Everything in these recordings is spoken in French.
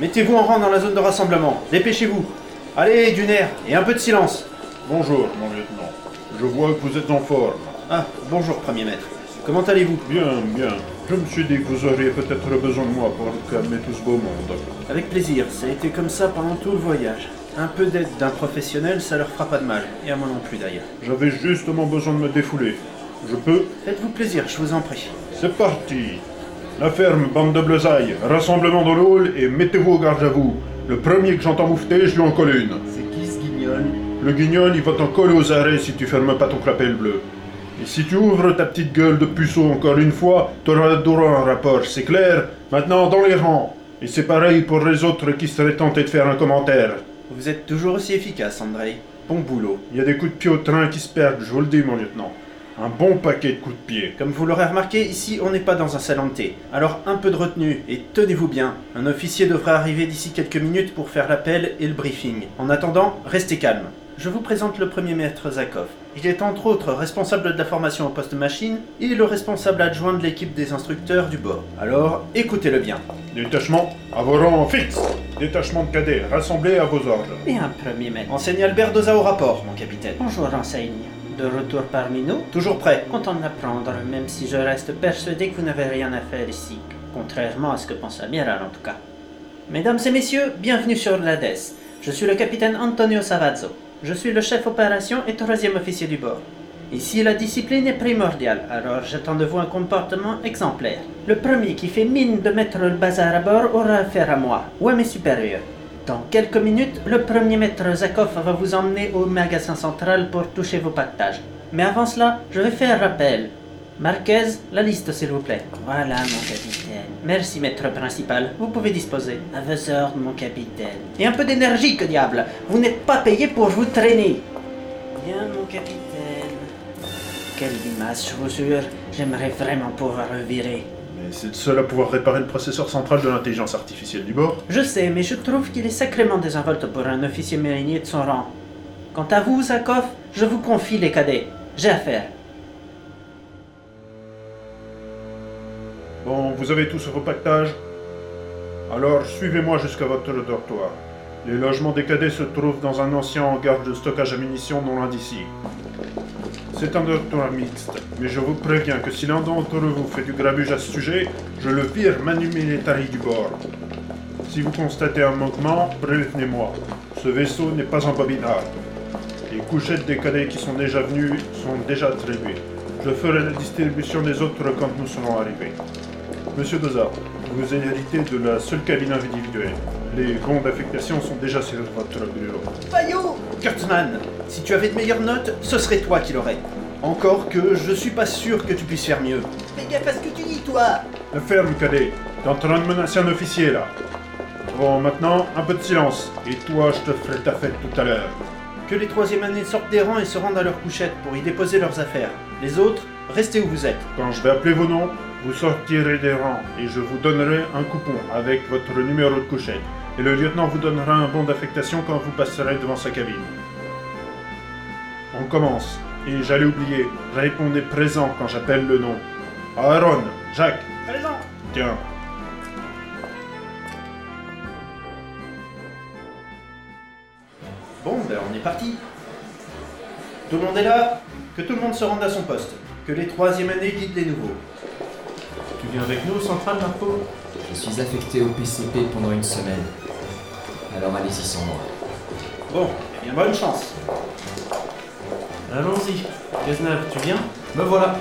Mettez-vous en rang dans la zone de rassemblement. Dépêchez-vous. Allez, du nerf et un peu de silence. Bonjour, mon lieutenant. Je vois que vous êtes en forme. Ah, bonjour, premier maître. Comment allez-vous? Bien, bien. Je me suis dit que vous auriez peut-être besoin de moi pour calmer tout ce beau monde. Avec plaisir, ça a été comme ça pendant tout le voyage. Un peu d'aide d'un professionnel, ça leur fera pas de mal. Et à moi non plus d'ailleurs. J'avais justement besoin de me défouler. Je peux? Faites-vous plaisir, je vous en prie. C'est parti La ferme, bande de bleusailles, rassemblement dans le hall et mettez-vous au garde à vous. Le premier que j'entends moufter, je lui en colle une. C'est qui ce guignol? Le guignol, il va t'en coller aux arrêts si tu fermes pas ton clapet bleu. Et si tu ouvres ta petite gueule de puceau encore une fois, t'auras droit à un rapport, c'est clair? Maintenant, dans les rangs Et c'est pareil pour les autres qui seraient tentés de faire un commentaire. Vous êtes toujours aussi efficace, Andrei. Bon boulot. Il y a des coups de pied au train qui se perdent, je vous le dis, mon lieutenant. Un bon paquet de coups de pied. Comme vous l'aurez remarqué, ici on n'est pas dans un salon de thé. Alors un peu de retenue et tenez-vous bien. Un officier devrait arriver d'ici quelques minutes pour faire l'appel et le briefing. En attendant, restez calme. Je vous présente le premier maître Zakov. Il est entre autres responsable de la formation au poste machine et le responsable adjoint de l'équipe des instructeurs du bord. Alors, écoutez-le bien. Détachement, à vos rangs fixes. Détachement de cadets, rassemblés à vos ordres. Bien, premier maître. Enseigne Albert Doza au rapport, mon capitaine. Bonjour, enseigne. De retour parmi nous Toujours prêt. Content de l'apprendre, même si je reste persuadé que vous n'avez rien à faire ici. Contrairement à ce que pense Amiral, en tout cas. Mesdames et messieurs, bienvenue sur l'Hadès. Je suis le capitaine Antonio Savazzo. Je suis le chef opération et troisième officier du bord. Ici, la discipline est primordiale, alors j'attends de vous un comportement exemplaire. Le premier qui fait mine de mettre le bazar à bord aura affaire à moi, ou à mes supérieurs. Dans quelques minutes, le premier maître Zakov va vous emmener au magasin central pour toucher vos pactages. Mais avant cela, je vais faire rappel. Marquez, la liste s'il vous plaît. Voilà, mon capitaine. Merci, maître principal. Vous pouvez disposer. À vos ordres, mon capitaine. Et un peu d'énergie, que diable Vous n'êtes pas payé pour vous traîner. Bien, mon capitaine. Quelle limace, je vous jure. J'aimerais vraiment pouvoir le virer. C'est le seul à pouvoir réparer le processeur central de l'intelligence artificielle du bord. Je sais, mais je trouve qu'il est sacrément désinvolte pour un officier marinier de son rang. Quant à vous, Zakov, je vous confie les cadets. J'ai affaire. Bon, vous avez tous vos pactages Alors, suivez-moi jusqu'à votre dortoir. Les logements des cadets se trouvent dans un ancien hangar de stockage à munitions non loin d'ici. C'est un dortoir mixte, mais je vous préviens que si l'un d'entre vous fait du grabuge à ce sujet, je le vire manu militari du bord. Si vous constatez un manquement, prévenez-moi. Ce vaisseau n'est pas un bobinard. Les couchettes des cadets qui sont déjà venus sont déjà attribuées. Je ferai la distribution des autres quand nous serons arrivés. Monsieur Doza, vous héritez de la seule cabine individuelle. Les bons d'affectation sont déjà sur votre bureau. Payot Kurtzman, si tu avais de meilleures notes, ce serait toi qui l'aurais. Encore que je suis pas sûr que tu puisses faire mieux. Fais gaffe à ce que tu dis, toi La ferme, cadet. T'es en train de menacer un officier, là. Bon, maintenant, un peu de silence. Et toi, je te ferai ta fête tout à l'heure. Que les troisième années sortent des rangs et se rendent à leur couchette pour y déposer leurs affaires. Les autres, restez où vous êtes. Quand je vais appeler vos noms, vous sortirez des rangs et je vous donnerai un coupon avec votre numéro de couchette. Et le lieutenant vous donnera un bon d'affectation quand vous passerez devant sa cabine. On commence. Et j'allais oublier, répondez présent quand j'appelle le nom. Aaron, Jacques, Présent tiens. Bon, ben on est parti. Tout le monde est là Que tout le monde se rende à son poste. Que les troisième années guident les nouveaux. Tu viens avec nous, Central, Marco Je suis affecté au PCP pendant une semaine. Alors allez-y sans moi. Bon, eh bien bonne chance. Allons-y. Cazenave, tu viens? Me voilà.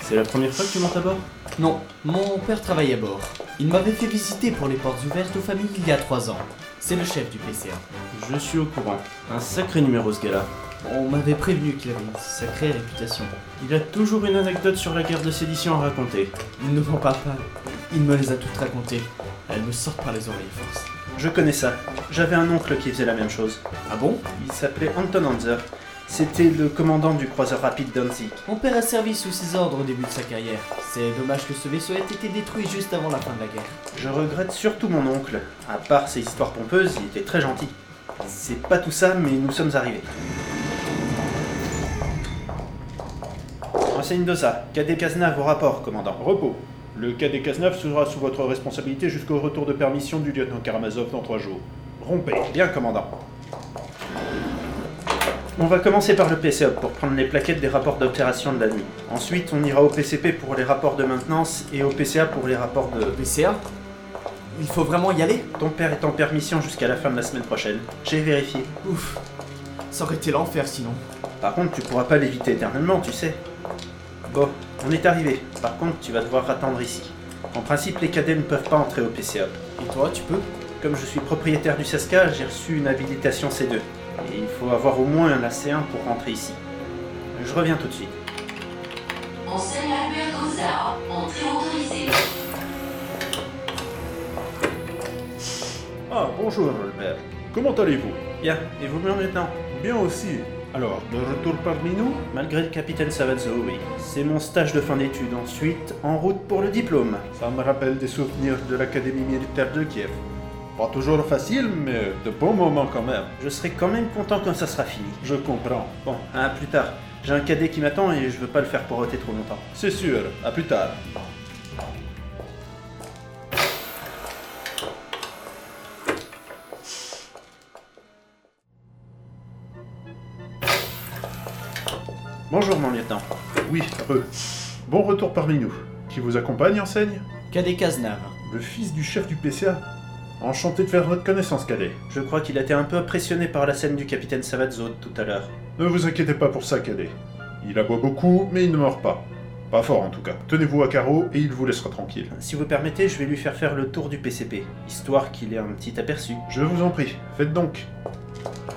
C'est la première fois que tu montes à bord? Non, mon père travaille à bord. Il m'avait fait visiter pour les portes ouvertes aux familles il y a trois ans. C'est le chef du PCA. Je suis au courant. Un sacré numéro ce gars-là. On m'avait prévenu qu'il avait une sacrée réputation. Il a toujours une anecdote sur la guerre de sédition à raconter. Il ne m'en parle pas. Il me les a toutes racontées. Elles me sortent par les oreilles, force. Je connais ça. J'avais un oncle qui faisait la même chose. Ah bon? Il s'appelait Anton Hanser. C'était le commandant du croiseur rapide Danzig. Mon père a servi sous ses ordres au début de sa carrière. C'est dommage que ce vaisseau ait été détruit juste avant la fin de la guerre. Je regrette surtout mon oncle. À part ses histoires pompeuses, il était très gentil. C'est pas tout ça, mais nous sommes arrivés. Enseigne de ça. Cadet Cazenave au rapport, commandant. Repos. Le cadet Cazenave sera sous votre responsabilité jusqu'au retour de permission du lieutenant Karamazov dans trois jours. Rompez. Bien, commandant. On va commencer par le PCOP pour prendre les plaquettes des rapports d'opération de la nuit. Ensuite, on ira au PCP pour les rapports de maintenance et au PCA pour les rapports de... PCA Il faut vraiment y aller? Ton père est en permission jusqu'à la fin de la semaine prochaine. J'ai vérifié. Ouf. Ça aurait été l'enfer sinon. Par contre, tu pourras pas l'éviter éternellement, tu sais. Bon, on est arrivé. Par contre, tu vas devoir attendre ici. En principe, les cadets ne peuvent pas entrer au PCA. Et toi, tu peux Comme je suis propriétaire du Saska, j'ai reçu une habilitation C2. Et il faut avoir au moins un AC1 pour rentrer ici. Je reviens tout de suite. Enseigne Albert Gozard, entrée autorisée. Ah, bonjour Albert. Comment allez-vous? Bien, et vous, mon lieutenant Bien aussi. Alors, de retour parmi nous Malgré le capitaine Savazzo, oui. C'est mon stage de fin d'études. Ensuite, en route pour le diplôme. Ça me rappelle des souvenirs de l'Académie militaire de Kiev. Pas toujours facile, mais de bons moments quand même. Je serai quand même content quand ça sera fini. Je comprends. Bon, à plus tard. J'ai un cadet qui m'attend et je veux pas le faire poroter trop longtemps. C'est sûr. À plus tard. Bonjour, mon lieutenant. Oui, heureux. Bon retour parmi nous. Qui vous accompagne, enseigne? Cadet Cazenave. Le fils du chef du PCA. Enchanté de faire votre connaissance, cadet. Je crois qu'il a été un peu impressionné par la scène du capitaine Savazzo tout à l'heure. Ne vous inquiétez pas pour ça, cadet. Il aboie beaucoup, mais il ne mord pas. Pas fort en tout cas. Tenez-vous à carreau et il vous laissera tranquille. Si vous permettez, je vais lui faire faire le tour du PCP, histoire qu'il ait un petit aperçu. Je vous en prie, faites donc.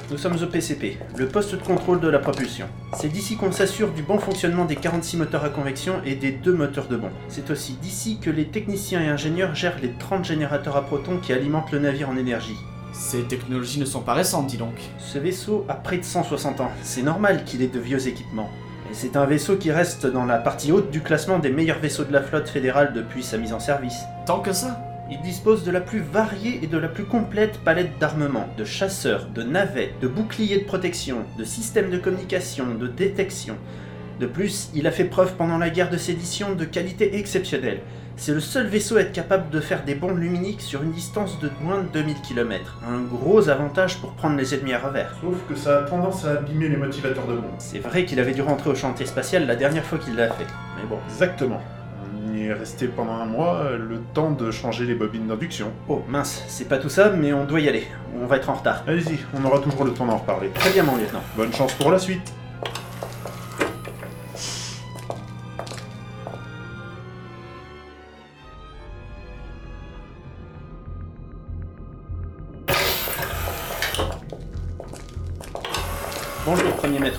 Nous sommes au PCP, le poste de contrôle de la propulsion. C'est d'ici qu'on s'assure du bon fonctionnement des 46 moteurs à convection et des deux moteurs de bond. C'est aussi d'ici que les techniciens et ingénieurs gèrent les 30 générateurs à protons qui alimentent le navire en énergie. Ces technologies ne sont pas récentes, dis donc. Ce vaisseau a près de 160 ans. C'est normal qu'il ait de vieux équipements. Et c'est un vaisseau qui reste dans la partie haute du classement des meilleurs vaisseaux de la flotte fédérale depuis sa mise en service. Tant que ça? Il dispose de la plus variée et de la plus complète palette d'armement, de chasseurs, de navettes, de boucliers de protection, de systèmes de communication, de détection. De plus, il a fait preuve pendant la guerre de sédition de qualité exceptionnelle. C'est le seul vaisseau à être capable de faire des bombes luminiques sur une distance de moins de 2000 km. Un gros avantage pour prendre les ennemis à revers. Sauf que ça a tendance à abîmer les motivateurs de bombe. C'est vrai qu'il avait dû rentrer au chantier spatial la dernière fois qu'il l'a fait. Mais bon. Exactement. On y est resté pendant un mois, euh, le temps de changer les bobines d'induction. Oh mince, c'est pas tout ça, mais on doit y aller. On va être en retard. Allez-y, on aura toujours le temps d'en reparler. Très bien, mon lieutenant. Bonne chance pour la suite.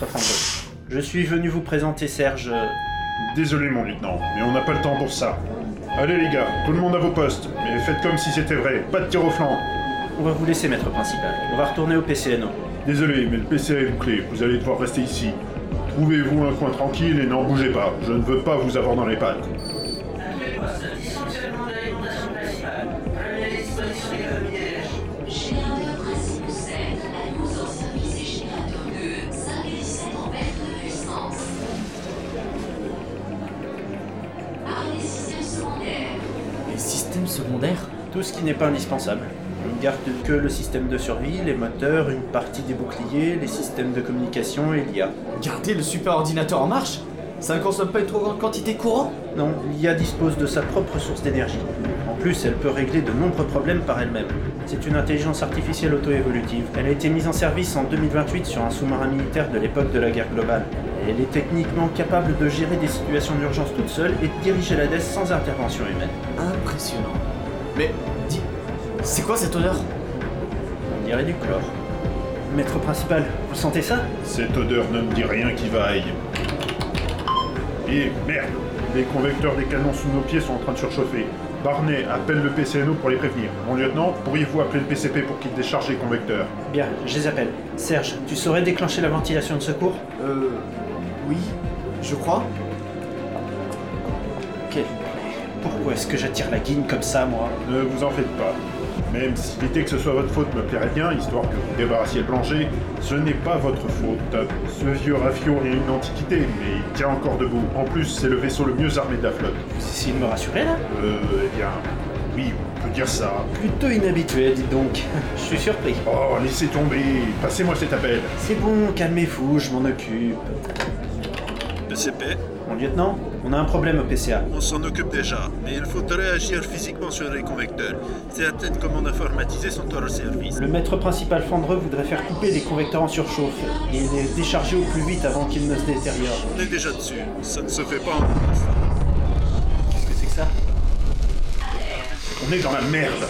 Maître. Je suis venu vous présenter Serge. euh, Désolé mon lieutenant, mais on n'a pas le temps pour ça. Allez les gars, tout le monde à vos postes, mais faites comme si c'était vrai, pas de tir au flanc. On va vous laisser, maître principal. On va retourner au PCNO. Désolé, mais le PC est bouclé, vous allez devoir rester ici. Trouvez-vous un coin tranquille et n'en bougez pas, je ne veux pas vous avoir dans les pattes. Secondaires Tout ce qui n'est pas indispensable. On ne garde que le système de survie, les moteurs, une partie des boucliers, les systèmes de communication et l'IA. Garder le super ordinateur en marche Ça ne consomme pas une trop grande quantité de courant? Non, l'IA dispose de sa propre source d'énergie. En plus, elle peut régler de nombreux problèmes par elle-même. C'est une intelligence artificielle auto-évolutive. Elle a été mise en service en 2028 sur un sous-marin militaire de l'époque de la guerre globale. Elle est techniquement capable de gérer des situations d'urgence toute seule et de diriger la DES sans intervention humaine. Impressionnant. Mais, dis, c'est quoi cette odeur? On dirait du chlore. Maître principal, vous sentez ça? Cette odeur ne me dit rien qui vaille. Et merde Les convecteurs des canons sous nos pieds sont en train de surchauffer. Barney, appelle le PCNO pour les prévenir. Mon lieutenant, pourriez-vous appeler le PCP pour qu'il décharge les convecteurs? Bien, je les appelle. Serge, tu saurais déclencher la ventilation de secours? Euh. Oui, je crois. Quel... Pourquoi est-ce que j'attire la guigne comme ça, moi Ne vous en faites pas. Même si l'idée que ce soit votre faute me plairait bien, histoire que vous débarrassiez le plancher, ce n'est pas votre faute. Ce vieux rafio est une antiquité, mais il tient encore debout. En plus, c'est le vaisseau le mieux armé de la flotte. Vous essayez de me rassurer là Euh, eh bien, oui, on peut dire ça. Plutôt inhabituel, dites donc. Je suis surpris. Oh, laissez tomber, passez-moi cet appel. C'est bon, calmez-vous, je m'en occupe. Mon lieutenant, on a un problème au PCA. on s'en occupe déjà, mais il faudrait agir physiquement sur les convecteurs. Certaines commandes informatisées sont hors service. Le maître principal Fandreux voudrait faire couper les convecteurs en surchauffe et les décharger au plus vite avant qu'ils ne se détériorent. On est déjà dessus, ça ne se fait pas en. Qu'est-ce que c'est que ça? On est dans la merde.